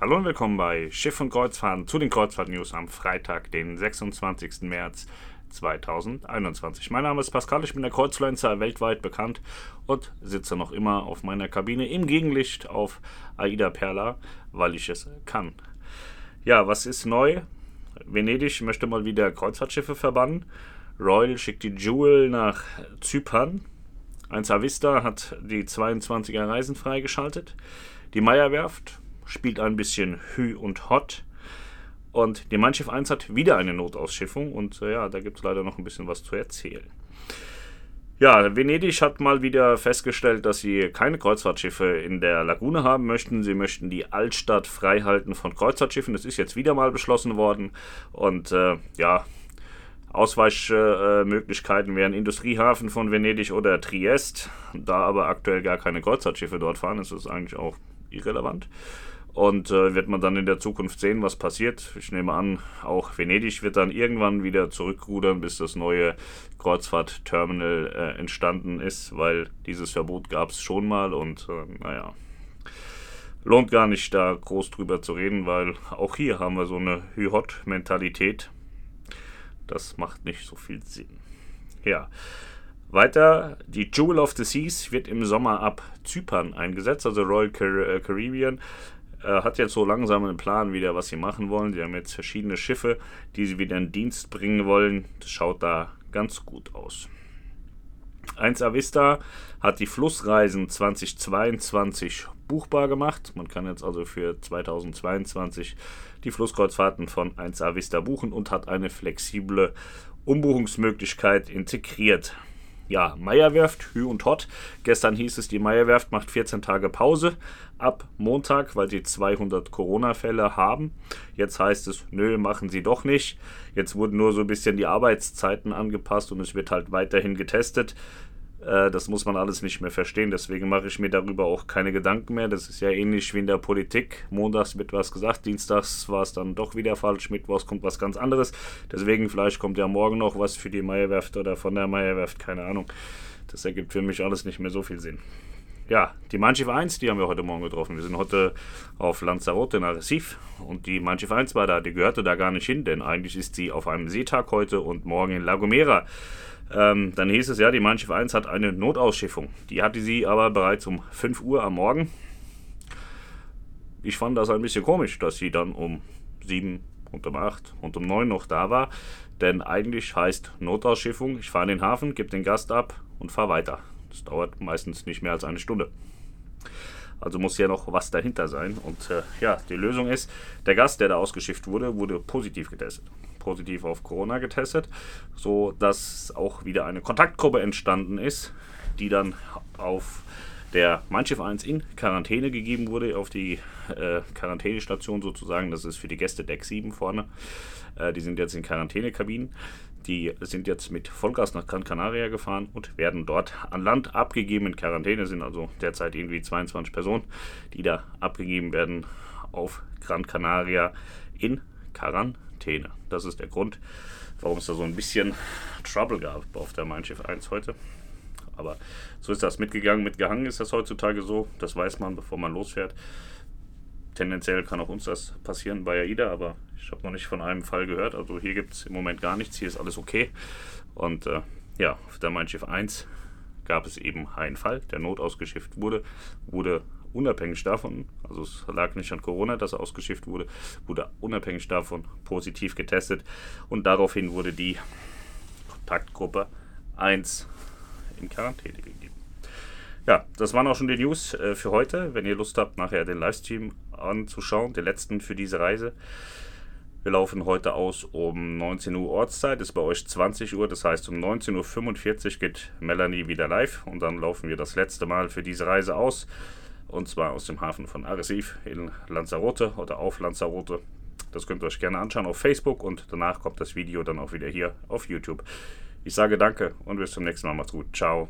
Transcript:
Hallo und willkommen bei Schiff und Kreuzfahrten zu den Kreuzfahrt-News am Freitag, den 26. März 2021. Mein Name ist Pascal, ich bin der Kreuzfluencer weltweit bekannt und sitze noch immer auf meiner Kabine im Gegenlicht auf Aida Perla, weil ich es kann. Ja, was ist neu? Venedig möchte mal wieder Kreuzfahrtschiffe verbannen. Royal schickt die Jewel nach Zypern. 1 Vista hat die 22er Reisen freigeschaltet. Die Meierwerft spielt ein bisschen Hü und Hot. Und die Mein Schiff 1 hat wieder eine Notausschiffung und äh, ja, da gibt es leider noch ein bisschen was zu erzählen. Ja, Venedig hat mal wieder festgestellt, dass sie keine Kreuzfahrtschiffe in der Lagune haben möchten. Sie möchten die Altstadt freihalten von Kreuzfahrtschiffen. Das ist jetzt wieder mal beschlossen worden. Und äh, ja, Ausweichmöglichkeiten wären Industriehafen von Venedig oder Triest. Da aber aktuell gar keine Kreuzfahrtschiffe dort fahren, ist das eigentlich auch irrelevant. Und äh, wird man dann in der Zukunft sehen, was passiert. Ich nehme an, auch Venedig wird dann irgendwann wieder zurückrudern, bis das neue Kreuzfahrtterminal äh, entstanden ist, weil dieses Verbot gab es schon mal und äh, naja. Lohnt gar nicht da groß drüber zu reden, weil auch hier haben wir so eine Hü-Hot-Mentalität. Das macht nicht so viel Sinn. Ja. Weiter, die Jewel of the Seas wird im Sommer ab Zypern eingesetzt, also Royal äh, Caribbean äh, hat jetzt so langsam einen Plan wieder, was sie machen wollen. Sie haben jetzt verschiedene Schiffe, die sie wieder in Dienst bringen wollen. Das schaut da ganz gut aus. 1 Avista hat die Flussreisen 2022 buchbar gemacht. Man kann jetzt also für 2022 die Flusskreuzfahrten von 1 Avista buchen und hat eine flexible Umbuchungsmöglichkeit integriert ja, Meierwerft, Hü und Hot. Gestern hieß es, die Meierwerft macht 14 Tage Pause ab Montag, weil sie 200 Corona-Fälle haben. Jetzt heißt es, nö, machen sie doch nicht. Jetzt wurden nur so ein bisschen die Arbeitszeiten angepasst und es wird halt weiterhin getestet. Äh, das muss man alles nicht mehr verstehen. Deswegen mache ich mir darüber auch keine Gedanken mehr. Das ist ja ähnlich wie in der Politik. Montags wird was gesagt, dienstags war es dann doch wieder falsch, mittwochs kommt was ganz anderes. Deswegen vielleicht kommt ja morgen noch was für die Meierwerft oder von der Meierwerft, keine Ahnung. Das ergibt für mich alles nicht mehr so viel Sinn. Ja, die Mein 1, die haben wir heute Morgen getroffen. Wir sind heute auf Lanzarote in Arrecife und die Mein 1 war da, die gehörte da gar nicht hin, denn eigentlich ist sie auf einem Seetag heute und morgen in La Gomera. Ähm, dann hieß es ja, die Mein Schiff 1 hat eine Notausschiffung. Die hatte sie aber bereits um 5 Uhr am Morgen. Ich fand das ein bisschen komisch, dass sie dann um 7 und um 8 und um 9 noch da war. Denn eigentlich heißt Notausschiffung, ich fahre in den Hafen, gebe den Gast ab und fahre weiter. Das dauert meistens nicht mehr als eine Stunde. Also muss ja noch was dahinter sein. Und äh, ja, die Lösung ist, der Gast, der da ausgeschifft wurde, wurde positiv getestet positiv auf Corona getestet, so dass auch wieder eine Kontaktgruppe entstanden ist, die dann auf der Mein Schiff 1 in Quarantäne gegeben wurde, auf die äh, Quarantänestation sozusagen. Das ist für die Gäste Deck 7 vorne. Äh, die sind jetzt in Quarantänekabinen. Die sind jetzt mit Vollgas nach Gran Canaria gefahren und werden dort an Land abgegeben. In Quarantäne sind also derzeit irgendwie 22 Personen, die da abgegeben werden auf Gran Canaria in Quarantäne. Quarantäne. Das ist der Grund, warum es da so ein bisschen Trouble gab auf der Mein Schiff 1 heute. Aber so ist das mitgegangen, mitgehangen ist das heutzutage so. Das weiß man, bevor man losfährt. Tendenziell kann auch uns das passieren bei AIDA, aber ich habe noch nicht von einem Fall gehört. Also hier gibt es im Moment gar nichts, hier ist alles okay. Und äh, ja, auf der Mein Schiff 1 gab es eben einen Fall, der notausgeschifft wurde, wurde unabhängig davon, also es lag nicht an Corona, dass er ausgeschifft wurde, wurde unabhängig davon positiv getestet und daraufhin wurde die Kontaktgruppe 1 in Quarantäne gegeben. Ja, das waren auch schon die News äh, für heute. Wenn ihr Lust habt, nachher den Livestream anzuschauen, den letzten für diese Reise. Wir laufen heute aus um 19 Uhr Ortszeit, ist bei euch 20 Uhr, das heißt um 19.45 Uhr geht Melanie wieder live und dann laufen wir das letzte Mal für diese Reise aus und zwar aus dem Hafen von Arrecife in Lanzarote oder auf Lanzarote. Das könnt ihr euch gerne anschauen auf Facebook und danach kommt das Video dann auch wieder hier auf YouTube. Ich sage danke und bis zum nächsten Mal. Macht's gut. Ciao.